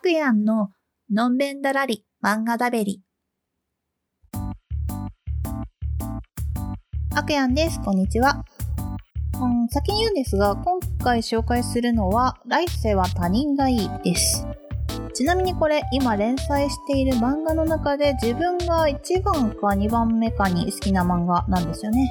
くやんののんべんだらり漫画だべり。あくやんです。こんにちは。うん、先に言うんですが、今回紹介するのは、来世は他人がいいです。ちなみにこれ、今連載している漫画の中で自分が1番か2番目かに好きな漫画なんですよね。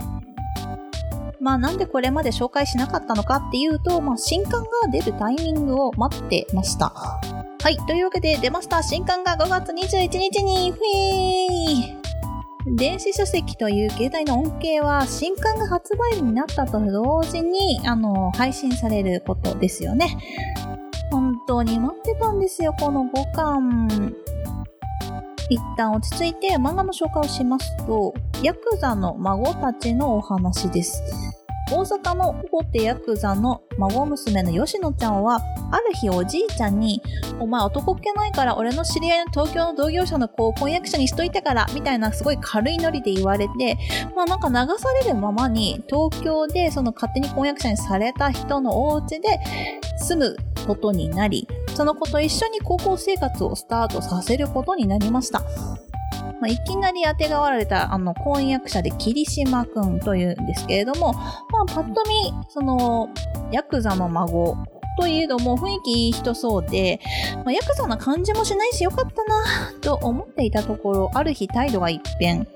まあなんでこれまで紹介しなかったのかっていうと、まあ新刊が出るタイミングを待ってました。はい。というわけで出ました。新刊が5月21日に、ふえー電子書籍という携帯の恩恵は新刊が発売日になったと同時に、あの、配信されることですよね。本当に待ってたんですよ、この5巻。一旦落ち着いて漫画の紹介をしますと、ヤクザの孫たちのお話です。大阪の大手ヤクザの孫娘の吉野ちゃんは、ある日おじいちゃんに、お前男っ気ないから俺の知り合いの東京の同業者の子を婚約者にしといてから、みたいなすごい軽いノリで言われて、まあなんか流されるままに東京でその勝手に婚約者にされた人のお家で住むことになり、その子と一緒に高校生活をスタートさせることになりました。まあ、いきなり当てがわられたあの婚約者で霧島くんというんですけれども、まあ、パッと見、その、ヤクザの孫といえども雰囲気いい人そうで、まあ、ヤクザな感じもしないしよかったなと思っていたところ、ある日態度が一変。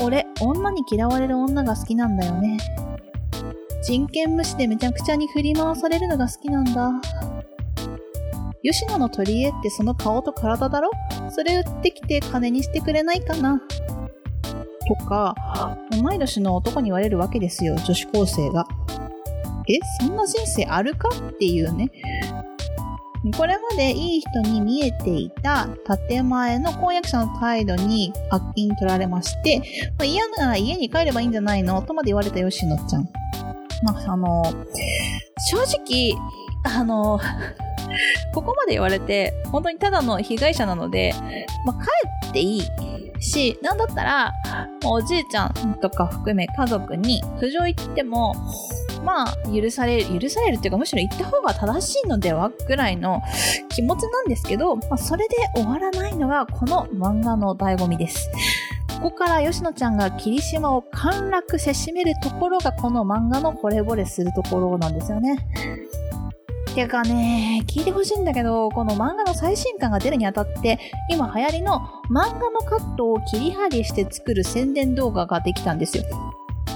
俺、女に嫌われる女が好きなんだよね。人権無視でめちゃくちゃに振り回されるのが好きなんだ。吉野の取り柄ってその顔と体だろ？それ売ってきて金にしてくれないかなとか、同い年の男に言われるわけですよ、女子高生が。え、そんな人生あるかっていうね。これまでいい人に見えていた建前の婚約者の態度に罰金取られまして、まあ、嫌なら家に帰ればいいんじゃないの？とまで言われた吉野ちゃん。まあ、あの、正直、あの、ここまで言われて、本当にただの被害者なので、まあ、帰っていいし、なんだったら、おじいちゃんとか含め家族に苦情言っても、まあ、許される、許されるっていうか、むしろ言った方が正しいのではぐらいの気持ちなんですけど、まあ、それで終わらないのが、この漫画の醍醐味です。ここから吉野ちゃんが霧島を陥落せしめるところが、この漫画の惚れ惚れするところなんですよね。てかね、聞いてほしいんだけど、この漫画の最新刊が出るにあたって、今流行りの漫画のカットを切り張りして作る宣伝動画ができたんですよ。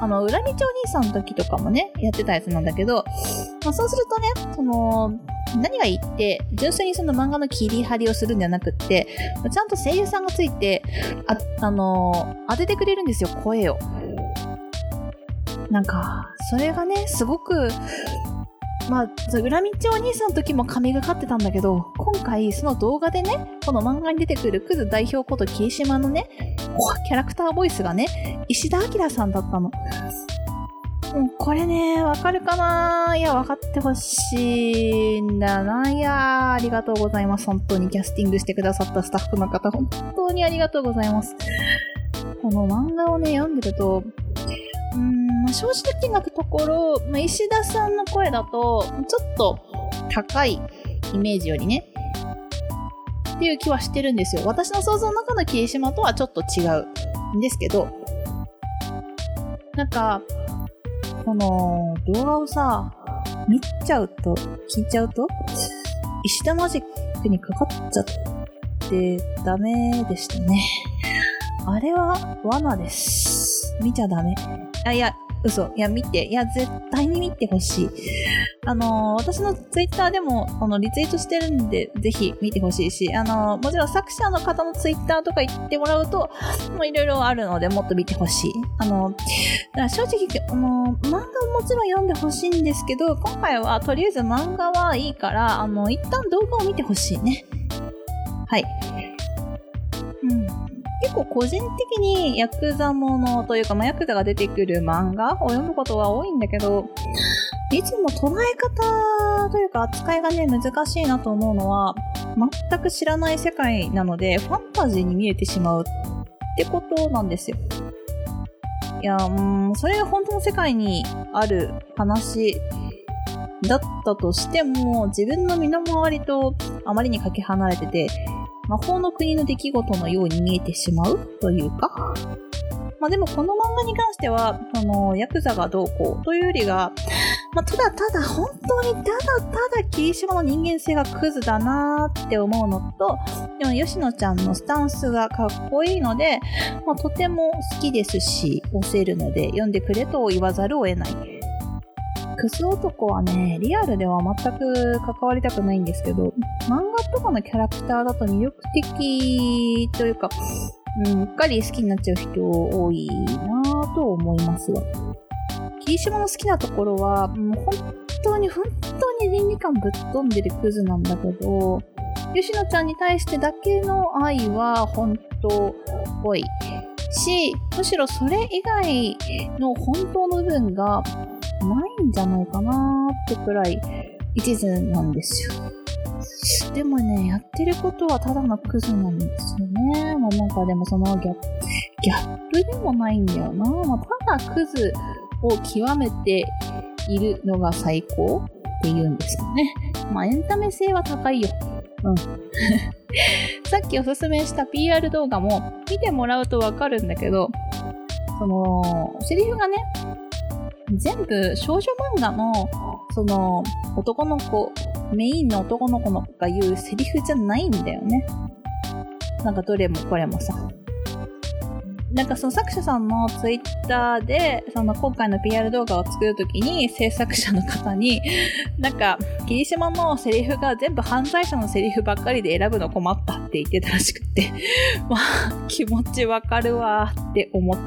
あの、裏道お兄さんの時とかもね、やってたやつなんだけど、まあ、そうするとね、その、何がいいって、純粋にその漫画の切り張りをするんじゃなくって、ちゃんと声優さんがついて、あ、あの当ててくれるんですよ、声を。なんか、それがね、すごく、まあ、裏道お兄さんの時も神がかってたんだけど、今回その動画でね、この漫画に出てくるクズ代表こと霧島のね、キャラクターボイスがね、石田明さんだったの。もうこれね、わかるかな？いや、わかってほしいんだな。いやありがとうございます。本当にキャスティングしてくださったスタッフの方、本当にありがとうございます。この漫画をね、読んでると、あ、正直なところ、まあ、石田さんの声だと、ちょっと高いイメージよりね、っていう気はしてるんですよ。私の想像の中の霧島とはちょっと違うんですけど、なんか、この動画をさ、見ちゃうと、聞いちゃうと、石田マジックにかかっちゃってダメでしたね。あれは罠です。見ちゃダメ。あ、いや、嘘。いや、見て。いや、絶対に見てほしい。あのー、私のツイッターでも、このリツイートしてるんで、ぜひ見てほしいし、あのー、もちろん作者の方のツイッターとか言ってもらうと、もういろいろあるので、もっと見てほしい。あのー、だから正直、あの漫画ももちろん読んでほしいんですけど、今回はとりあえず漫画はいいから、あの、一旦動画を見てほしいね。はい。結構個人的にヤクザものというか、まあ、ヤクザが出てくる漫画を読むことが多いんだけど、いつも捉え方というか扱いがね、難しいなと思うのは、全く知らない世界なので、ファンタジーに見えてしまうってことなんですよ。いや、うん、それが本当の世界にある話だったとしても、自分の身の回りとあまりにかけ離れてて、魔法の国の出来事のように見えてしまう？というか？まあでもこの漫画に関しては、あの、ヤクザがどうこう？というよりが、まあ、ただただ本当にただただ霧島の人間性がクズだなーって思うのと、でも吉野ちゃんのスタンスがかっこいいので、まあ、とても好きですし、押せるので読んでくれと言わざるを得ない。クズ男はね、リアルでは全く関わりたくないんですけど、漫画とかのキャラクターだと魅力的というか、う、っかり好きになっちゃう人多いなぁと思いますが。霧島の好きなところは、もう本当に本当に倫理観ぶっ飛んでるクズなんだけど、吉野ちゃんに対してだけの愛は本当っぽいし、むしろそれ以外の本当の部分がないんじゃないかなってくらい一途なんですよ。でもね、やってることはただのクズなんですよね。まあなんかでもそのギャップ、ギャップでもないんだよな。まあ、ただクズを極めているのが最高って言うんですかね。まあエンタメ性は高いよ。うん。さっきおすすめした PR 動画も見てもらうとわかるんだけど、その、セリフがね、全部少女漫画の、その、男の子メインの男の子のが言うセリフじゃないんだよね。なんかどれもこれもさ。なんかその作者さんのツイッターで、その今回の PR 動画を作るときに制作者の方に、なんか、霧島のセリフが全部犯罪者のセリフばっかりで選ぶの困ったって言ってたらしくて、まあ、気持ちわかるわって思った。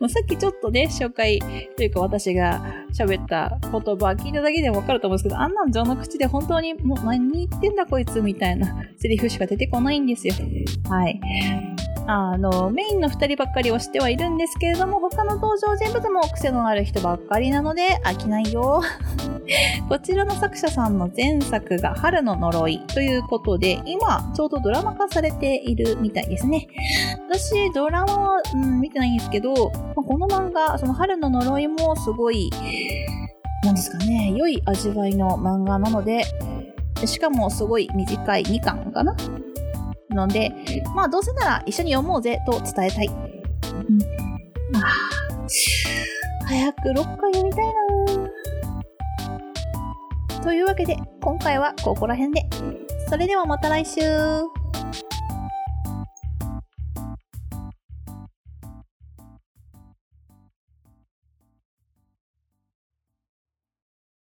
まあ、さっきちょっとね、紹介というか私が喋った言葉聞いただけでもわかると思うんですけど、あんなん情の口で本当にもう何言ってんだこいつみたいなセリフしか出てこないんですよ。はい。あの、メインの2人ばっかりをしてはいるんですけれども、他の登場人物も癖のある人ばっかりなので飽きないよ。こちらの作者さんの前作が春の呪いということで、今ちょうどドラマ化されているみたいですね。私、ドラマは、うん、見てないんですけど、まこの漫画、その春の呪いもすごい、なんですかね、良い味わいの漫画なので、しかもすごい短い2巻かなので、まあどうせなら一緒に読もうぜと伝えたい。うん、あ早く6回読みたいなというわけで、今回はここら辺で。それではまた来週